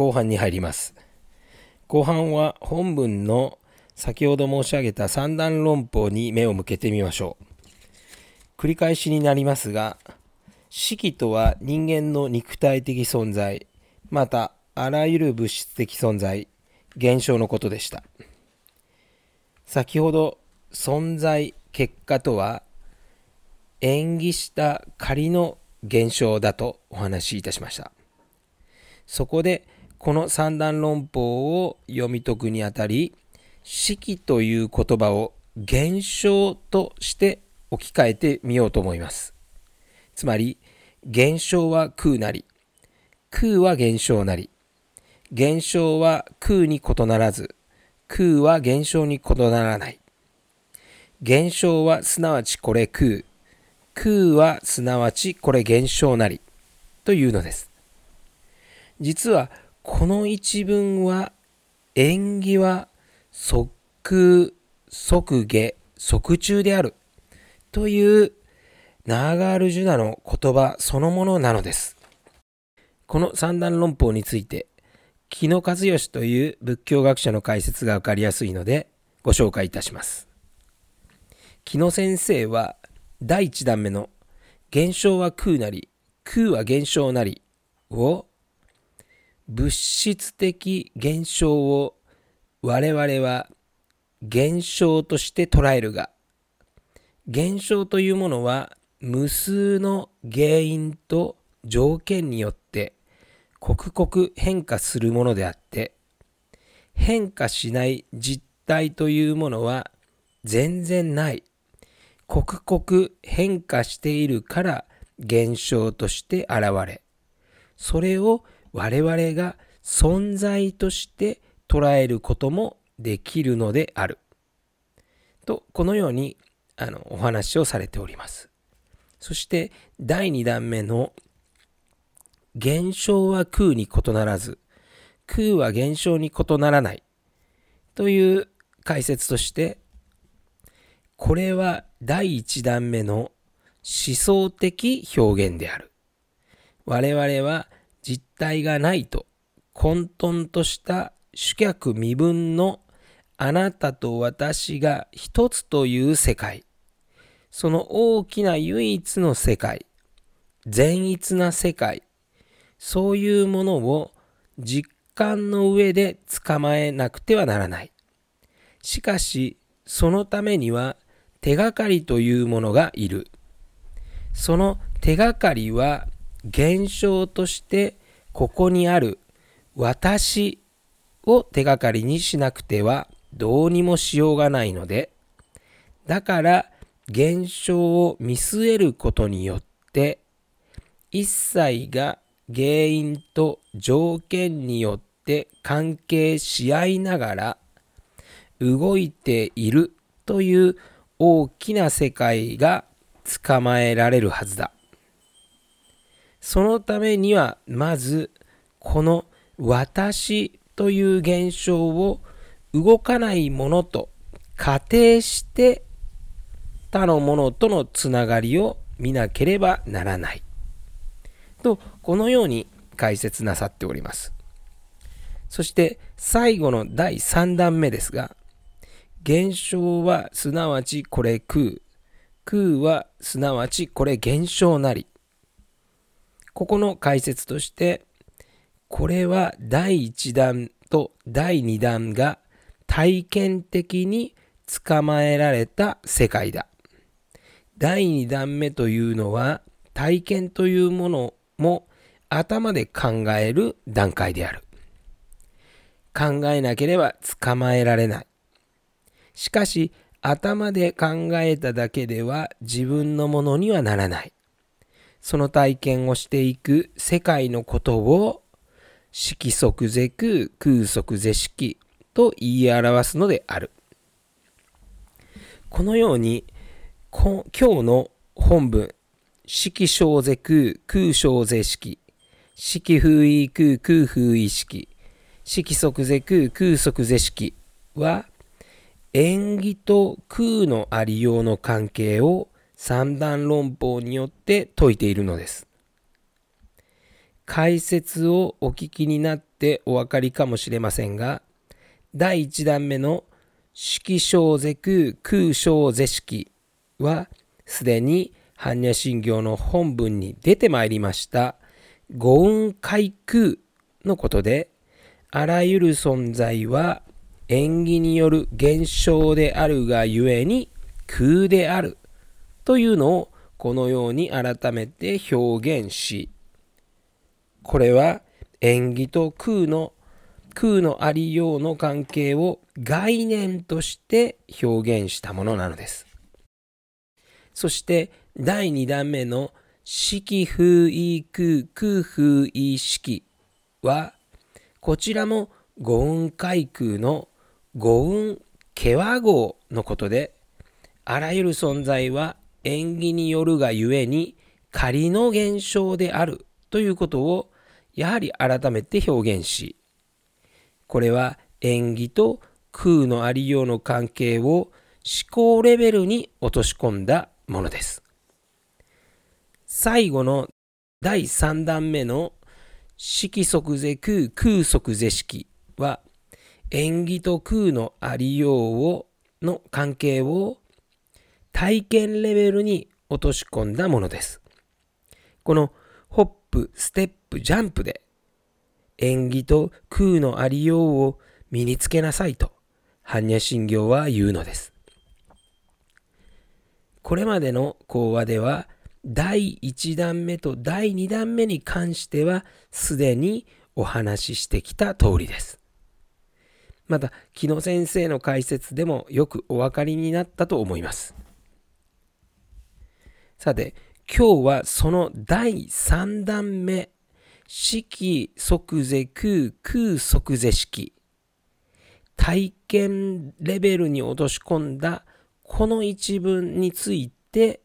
後半に入ります。後半は本文の先ほど申し上げた三段論法に目を向けてみましょう。繰り返しになりますが、式とは人間の肉体的存在、またあらゆる物質的存在、現象のことでした。先ほど存在、結果とは演技した仮の現象だとお話しいたしました。そこでこの三段論法を読み解くにあたり式という言葉を現象として置き換えてみようと思います。つまり現象は空なり空は現象なり。現象は空に異ならず空は現象に異ならない。現象はすなわちこれ空。空はすなわちこれ現象なりというのです。実はこの一文は縁起は即空即下即中であるというナーガールジュナの言葉そのものなのです。この三段論法について木野和義という仏教学者の解説がわかりやすいのでご紹介いたします。木野先生は第一段目の現象は空なり空は現象なりを物質的現象を我々は現象として捉えるが現象というものは無数の原因と条件によって刻々変化するものであって変化しない実体というものは全然ない。刻々変化しているから現象として現れそれを我々が存在として捉えることもできるのである。と、このようにあのお話をされております。そして第2弾目の現象は空に異ならず、空は現象に異ならないという解説として、これは第1弾目の思想的表現である。我々は実体がないと混沌とした主客身分のあなたと私が一つという世界。その大きな唯一の世界。善逸な世界。そういうものを実感の上で捕まえなくてはならない。しかしそのためには手がかりというものがいる。その手がかりは現象としてここにある私を手がかりにしなくてはどうにもしようがないのでだから現象を見据えることによって一切が原因と条件によって関係し合いながら動いているという大きな世界が捕まえられるはずだ。そのためにはまずこの私という現象を動かないものと仮定して他のものとのつながりを見なければならない。と、このように解説なさっております。そして最後の第3弾目ですが、現象はすなわちこれ空、空はすなわちこれ現象なり。ここの解説として、これは第1弾と第2弾が体験的に捕まえられた世界だ。第2弾目というのは体験というものも頭で考える段階である。考えなければ捕まえられない。しかし頭で考えただけでは自分のものにはならない。その体験をしていく世界のことを色即是空、空即是色と言い表すのである。このように今日の本文色小是空、空小是色、色風意空、空風意色、色即是空、空即是色は縁起と空のありようの関係を三段論法によって説いているのです。解説をお聞きになってお分かりかもしれませんが、第1弾目の色小ゼ空空小ゼ式は、すでに般若心経の本文に出てまいりました五雲海空のことで、あらゆる存在は縁起による現象であるがゆえに空であるというのをこのように改めて表現し、これは縁起と空の空のありようの関係を概念として表現したものなのです。そして第2弾目の式風意空空風意式はこちらも五雲海空の五雲毛和号のことであらゆる存在は縁起によるがゆえに仮の現象であるということをやはり改めて表現しこれは縁起と空のありようの関係を思考レベルに落とし込んだものです。最後の第3弾目の色即是空空即是式は縁起と空のありようをの関係を体験レベルに落とし込んだものです。このホップ、ステップ、ジャンプで縁起と空のありようを身につけなさいと般若心経は言うのです。これまでの講話では第1弾目と第2弾目に関してはすでにお話ししてきた通りです。また、木野先生の解説でもよくお分かりになったと思います。さて、今日はその第3弾目、式即是空空即是式、体験レベルに落とし込んだこの一文について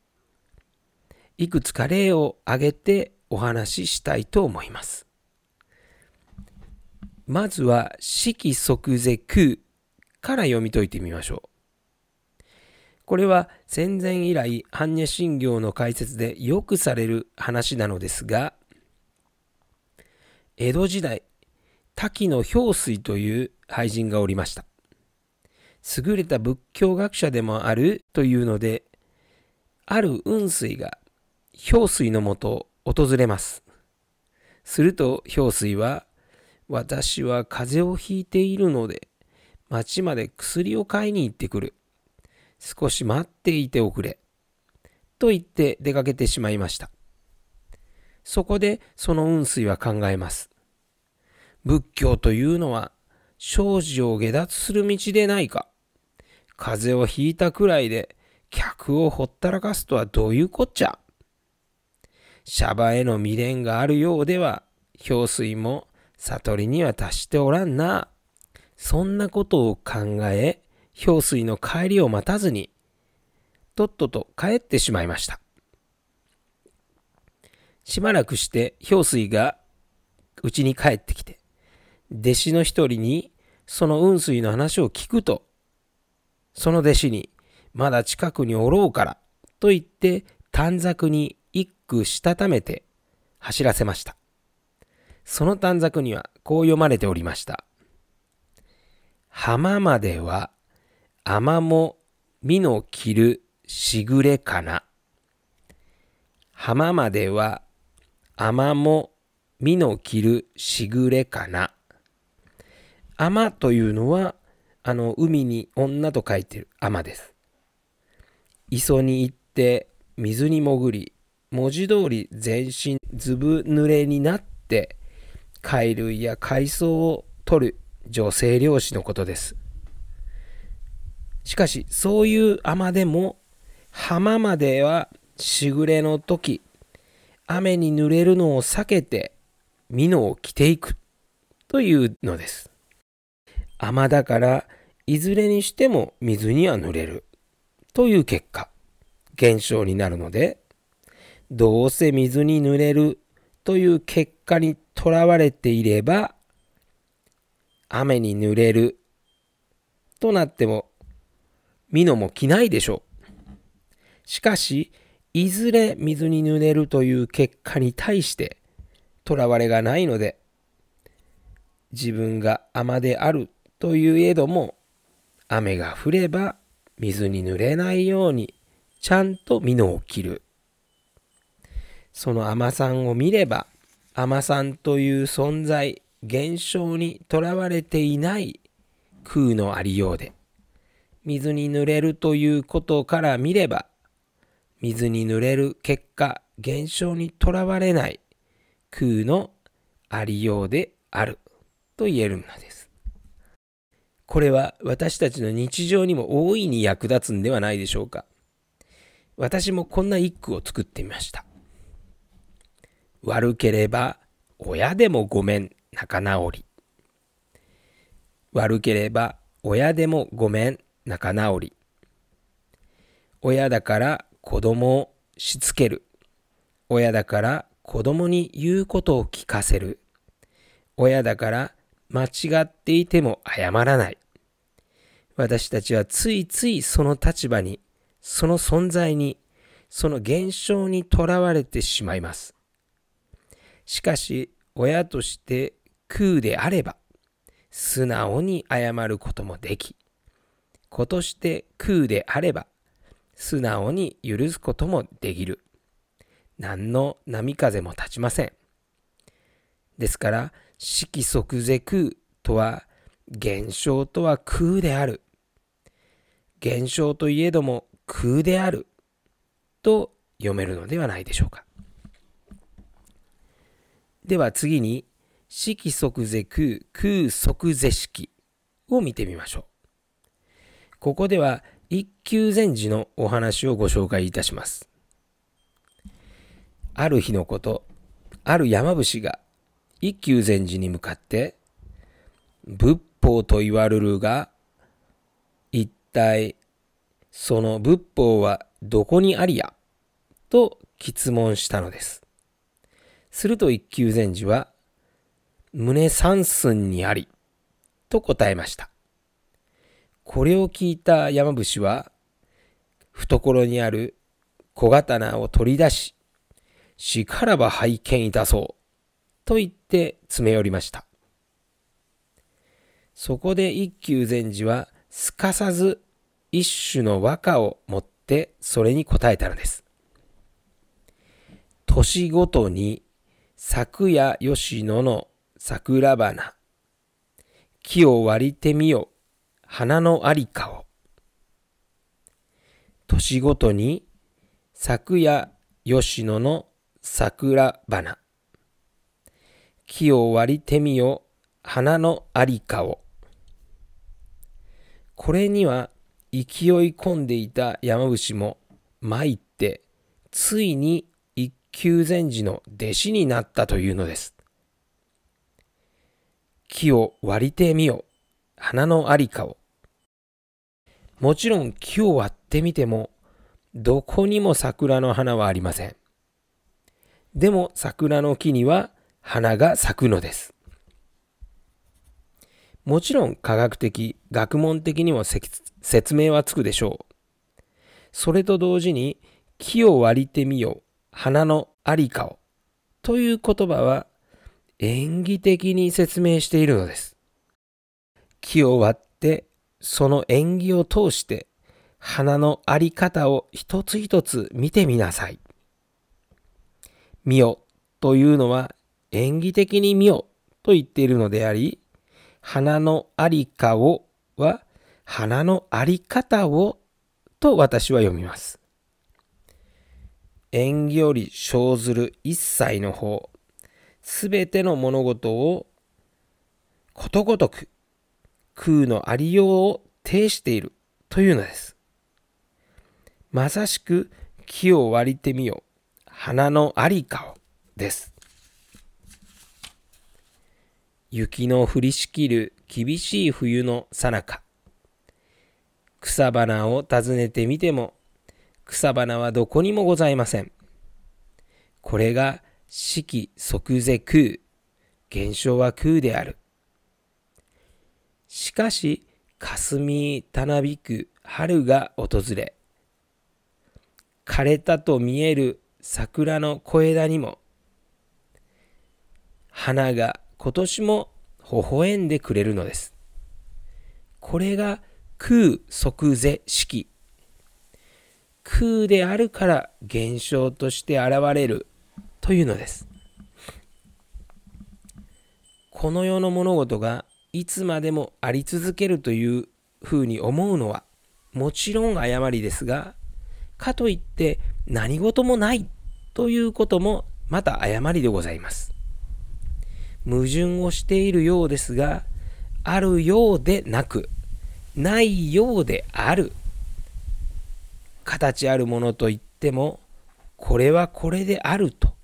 いくつか例を挙げてお話ししたいと思います。まずは色即是空から読み解いてみましょう。これは戦前以来般若心経の解説でよくされる話なのですが江戸時代滝の氷水という俳人がおりました。優れた仏教学者でもあるというのである雲水が氷水のもとを訪れます。すると氷水は私は風邪をひいているので町まで薬を買いに行ってくる。少し待っていておくれ。と言って出かけてしまいました。そこでその雲水は考えます。仏教というのは、生死を下脱する道でないか。風邪をひいたくらいで、客をほったらかすとはどういうこっちゃ。シャバへの未練があるようでは、氷水も悟りには達しておらんな。そんなことを考え、氷水の帰りを待たずに、とっとと帰ってしまいました。しばらくして氷水が家に帰ってきて、弟子の一人にその雲水の話を聞くと、その弟子に、まだ近くにおろうから、と言って短冊に一句したためて走らせました。その短冊にはこう読まれておりました。浜までは雨も実の切るしぐれかな。浜までは雨も実の切るしぐれかな。雨というのは、あの、海に女と書いてる雨です。磯に行って水に潜り、文字通り全身ずぶ濡れになって、貝類や海藻を取る女性漁師のことです。しかし、そういう雨でも、浜まではしぐれの時、雨に濡れるのを避けて、美濃を着ていくというのです。雨だから、いずれにしても水には濡れるという結果、現象になるので、どうせ水に濡れるという結果にとらわれていれば、雨に濡れるとなってもミノも着ないでしょう。しかし、いずれ水に濡れるという結果に対して、とらわれがないので、自分が雨であるというえども、雨が降れば水に濡れないようにちゃんと蓑を切る。その甘さんを見れば、甘さんという存在、現象にとらわれていない空のありようで、水に濡れるということから見れば、水に濡れる結果、現象にとらわれない空のありようであると言えるのです。これは私たちの日常にも大いに役立つんではないでしょうか。私もこんな一句を作ってみました。悪ければ親でもごめん仲直り。悪ければ親でもごめん仲直り。親だから子供をしつける。親だから子供に言うことを聞かせる。親だから間違っていても謝らない。私たちはついついその立場に、その存在に、その現象にとらわれてしまいます。しかし、親として空であれば、素直に謝ることもでき、子として空であれば、素直に許すこともできる。何の波風も立ちません。ですから、色即是空とは、現象とは空である。現象といえども空である。と読めるのではないでしょうか。では次に、色即是空、空即是色を見てみましょう。ここでは一休禅師のお話をご紹介いたします。ある日のこと、ある山伏が一休禅師に向かって、仏法と言われるが、一体その仏法はどこにありやと質問したのです。すると一休禅師は、胸三寸にあり、と答えました。これを聞いた山伏は、懐にある小刀を取り出し、しからば拝見いたそう、と言って詰め寄りました。そこで一休禅師は、すかさず一種の和歌を持ってそれに答えたのです。年ごとに昨夜吉野の桜花。木を割りてみよう、花のありかを。年ごとに昨夜吉野の桜花。木を割りてみよ、花のありかを。これには勢い込んでいた山伏も参って、ついに九禅寺の弟子になったというのです。木を割りてみよ、花のありかを。もちろん木を割ってみても、どこにも桜の花はありません。でも桜の木には花が咲くのです。もちろん科学的、学問的にも説明はつくでしょう。それと同時に木を割りてみよ、花のありかをという言葉は演技的に説明しているのです。木を割ってその縁起を通して花のあり方を一つ一つ見てみなさい。見よというのは演技的に見よと言っているのであり、花のありかをは花のあり方をと私は読みます。縁起より生ずる一切の方、すべての物事をことごとく空のありようを呈しているというのです。まさしく木を割りてみよ、花のありかをです。雪の降りしきる厳しい冬のさなか、草花を訪ねてみても草花はどこにもございません。これが四季即是空。現象は空である。しかし、霞たなびく春が訪れ、枯れたと見える桜の小枝にも、花が今年も微笑んでくれるのです。これが空即是式。空であるから現象として現れるというのです。この世の物事がいつまでもあり続けるというふうに思うのはもちろん誤りですが、かといって何事もないということもまた誤りでございます。矛盾をしているようですが、あるようでなく、ないようである。形あるものといっても、これはこれであると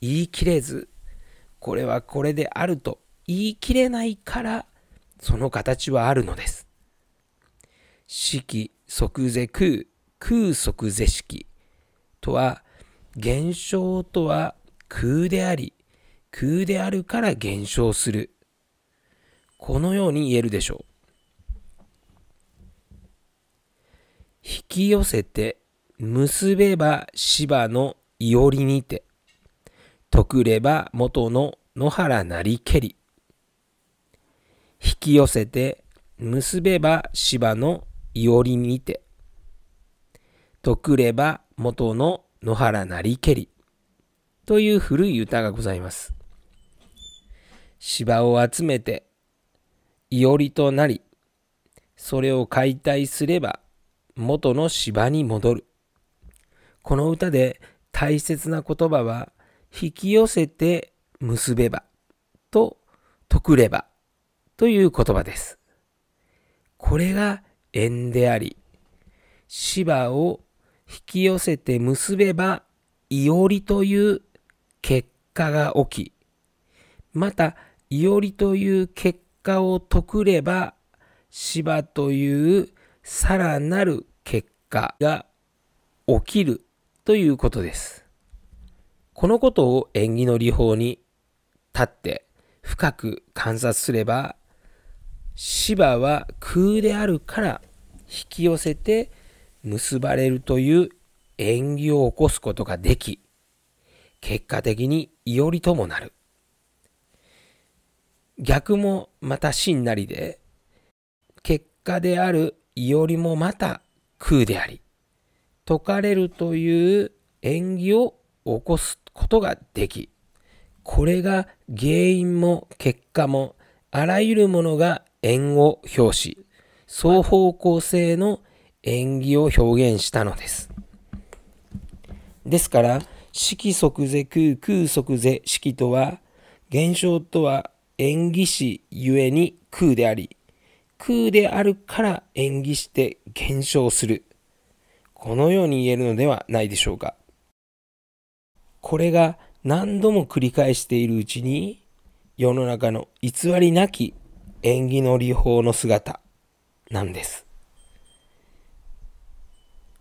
言い切れず、これはこれであると言い切れないから、その形はあるのです。式即是空、空即是式とは、現象とは空であり、空であるから現象する。このように言えるでしょう。引き寄せて結べば芝のいおりにて、得れば元の野原なりけり。引き寄せて結べば芝のいおりにて、得れば元の野原なりけり。という古い歌がございます。芝を集めて、いおりとなり、それを解体すれば元の芝に戻る。この歌で大切な言葉は、引き寄せて結べばと得ればという言葉です。これが縁であり、芝を引き寄せて結べば、いおりという結果が起き、また、いおりという結果を解くれば、芝というさらなる結果が起きるということです。このことを縁起の理法に立って深く観察すれば、芝は空であるから引き寄せて結ばれるという縁起を起こすことができ、結果的にいおりともなる。逆もまた真なりで、結果であるいおりもまた空であり、解かれるという縁起を起こすことができ、これが原因も結果もあらゆるものが縁を表し、双方向性の縁起を表現したのです。ですから、色即是空、空即是色とは、現象とは縁起しゆえに空であり、空であるから縁起して現象する。このように言えるのではないでしょうか。これが何度も繰り返しているうちに、世の中の偽りなき縁起の理法の姿なんです。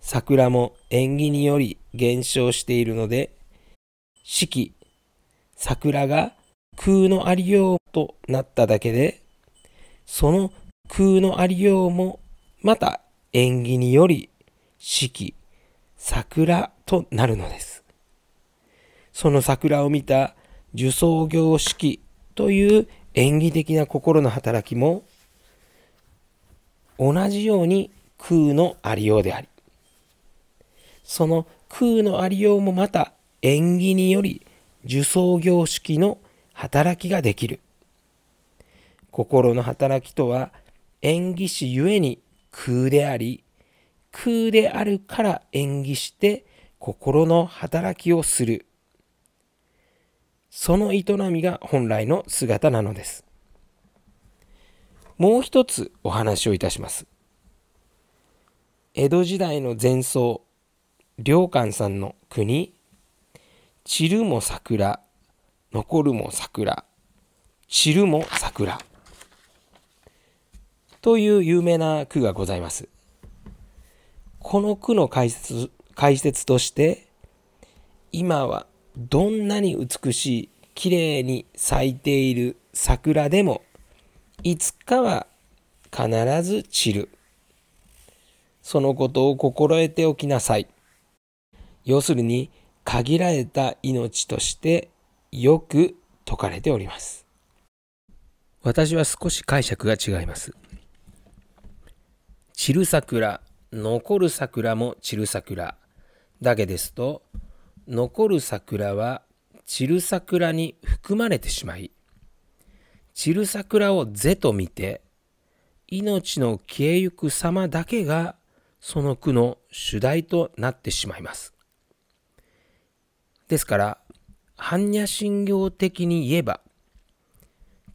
桜も縁起により減少しているので、四季、桜が空のありようとなっただけで、その空のありようもまた縁起により四季、桜となるのです。その桜を見た受創業式という演技的な心の働きも同じように空のありようであり、その空のありようもまた縁起により受創業式の働きができる。心の働きとは縁起しゆえに空であり、空であるから縁起して心の働きをする。その営みが本来の姿なのです。もう一つお話をいたします。江戸時代の前奏、良寛さんの国、散るも桜、残るも桜、散るも桜。という有名な句がございます。この句の解説解説として、今はどんなに美しい、綺麗に咲いている桜でも、いつかは必ず散る。そのことを心得ておきなさい。要するに、限られた命としてよく説かれております。私は少し解釈が違います。散る桜、残る桜も散る桜だけですと、残る桜は散る桜に含まれてしまい、散る桜を是と見て、命の消えゆく様だけがその句の主題となってしまいます。ですから、般若心経的に言えば、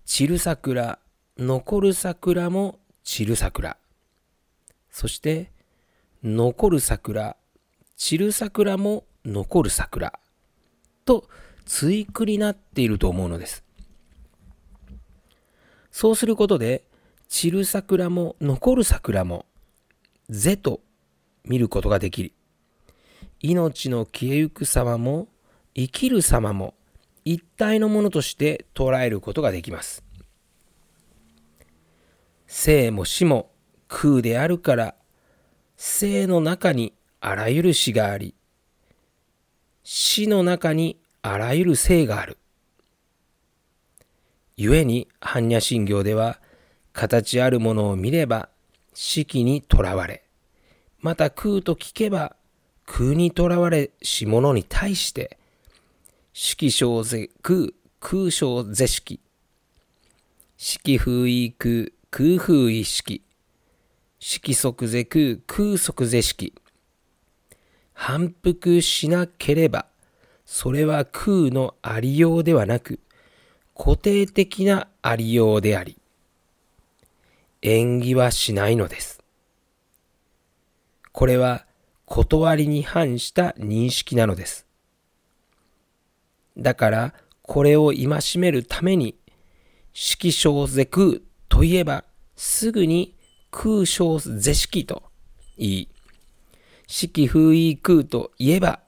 散る桜、残る桜も散る桜。そして、残る桜、散る桜も残る桜。と、対句になっていると思うのです。そうすることで、散る桜も残る桜も、是と見ることができる。命の消えゆく様も生きる様も一体のものとして捉えることができます。生も死も空であるから生の中にあらゆる死があり死の中にあらゆる生がある。故に般若心経では形あるものを見れば四季にとらわれまた空と聞けば空にとらわれし者に対して色小ぜ空、空小ぜ式。式風意空、空風意式。色即ぜ空、空即ぜ式。反復しなければ、それは空のありようではなく、固定的なありようであり、縁起はしないのです。これは断りに反した認識なのです。だから、これを戒めるために、色小是空といえば、すぐに空小是式と言い、式風意空といえば、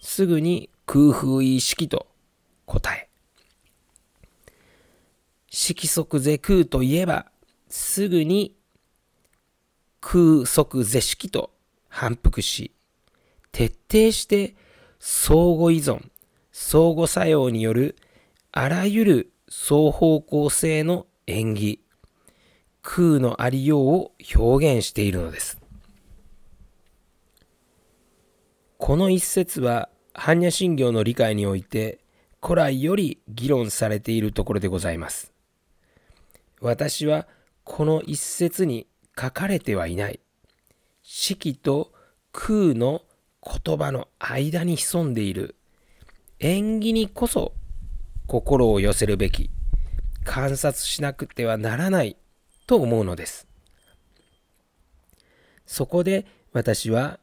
すぐに空風意式と答え、色即是空といえば、すぐに空即是式と反復し、徹底して相互依存、相互作用によるあらゆる双方向性の演技、空のありようを表現しているのです。この一節は般若心経の理解において古来より議論されているところでございます。私はこの一節に書かれてはいない四季と空の言葉の間に潜んでいる縁起にこそ心を寄せるべき、観察しなくてはならないと思うのです。そこで私は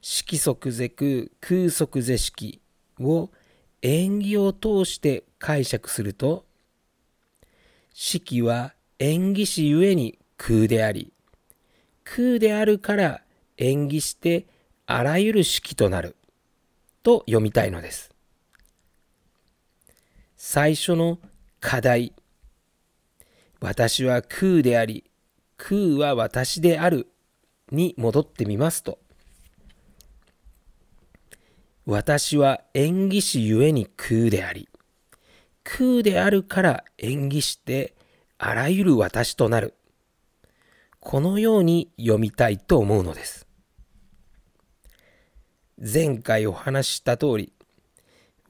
色即是空、空即是色を縁起を通して解釈すると、色は縁起師ゆえに空であり、空であるから縁起してあらゆる式となると読みたいのです。最初の課題。私は空であり、空は私であるに戻ってみますと、私は演技師ゆえに空であり、空であるから演技してあらゆる私となる。このように読みたいと思うのです。前回お話しした通り、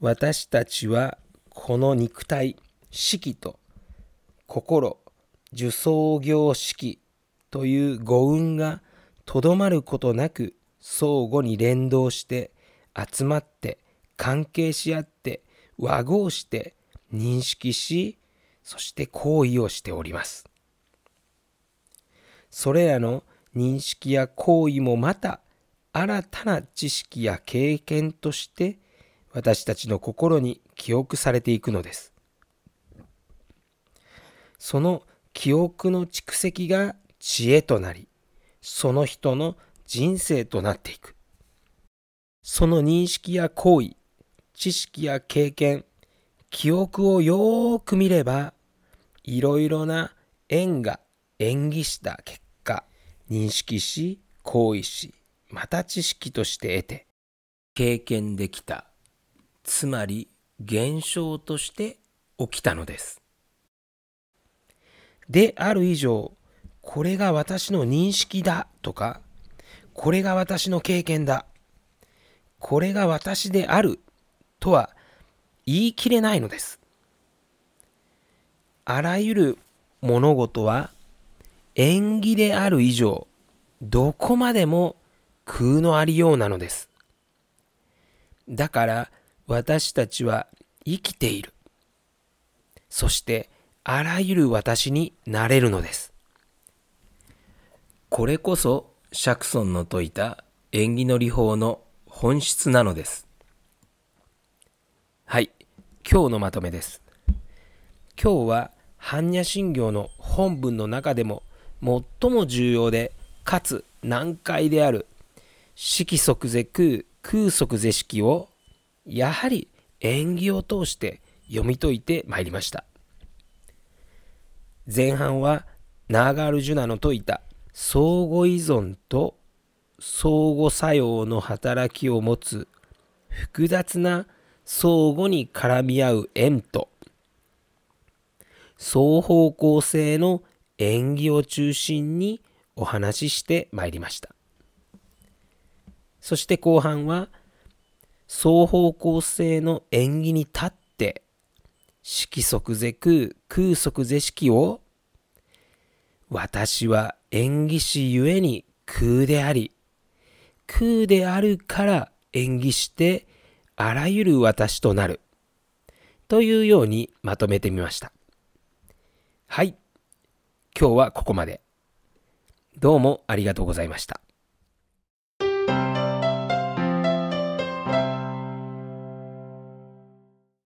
私たちはこの肉体、式と心、受創業式という五運がとどまることなく相互に連動して集まって関係し合って和合して認識しそして行為をしております。それらの認識や行為もまた新たな知識や経験として私たちの心に記憶されていくのです。その記憶の蓄積が知恵となり、その人の人生となっていく。その認識や行為、知識や経験、記憶をよーく見れば、いろいろな縁が演技した結果、認識し、行為し、また知識として得て、経験できたつまり現象として起きたのです。である以上、これが私の認識だとか、これが私の経験だ、これが私であるとは言い切れないのです。あらゆる物事は縁起である以上、どこまでも空のありようなのです。だから私たちは生きている。そしてあらゆる私になれるのです。これこそシャクソンの説いた縁起の理法の本質なのです。はい、今日のまとめです。今日は般若心経の本文の中でも最も重要でかつ難解である色即是空空即是色をやはり縁起を通して読み解いてまいりました前半はナーガール・ジュナの説いた相互依存と相互作用の働きを持つ複雑な相互に絡み合う縁と双方向性の縁起を中心にお話ししてまいりました。そして後半は双方向性の縁起に立って色即是空空即是色を私は縁起師ゆえに空であり空であるから演技してあらゆる私となるというようにまとめてみましたはい今日はここまでどうもありがとうございました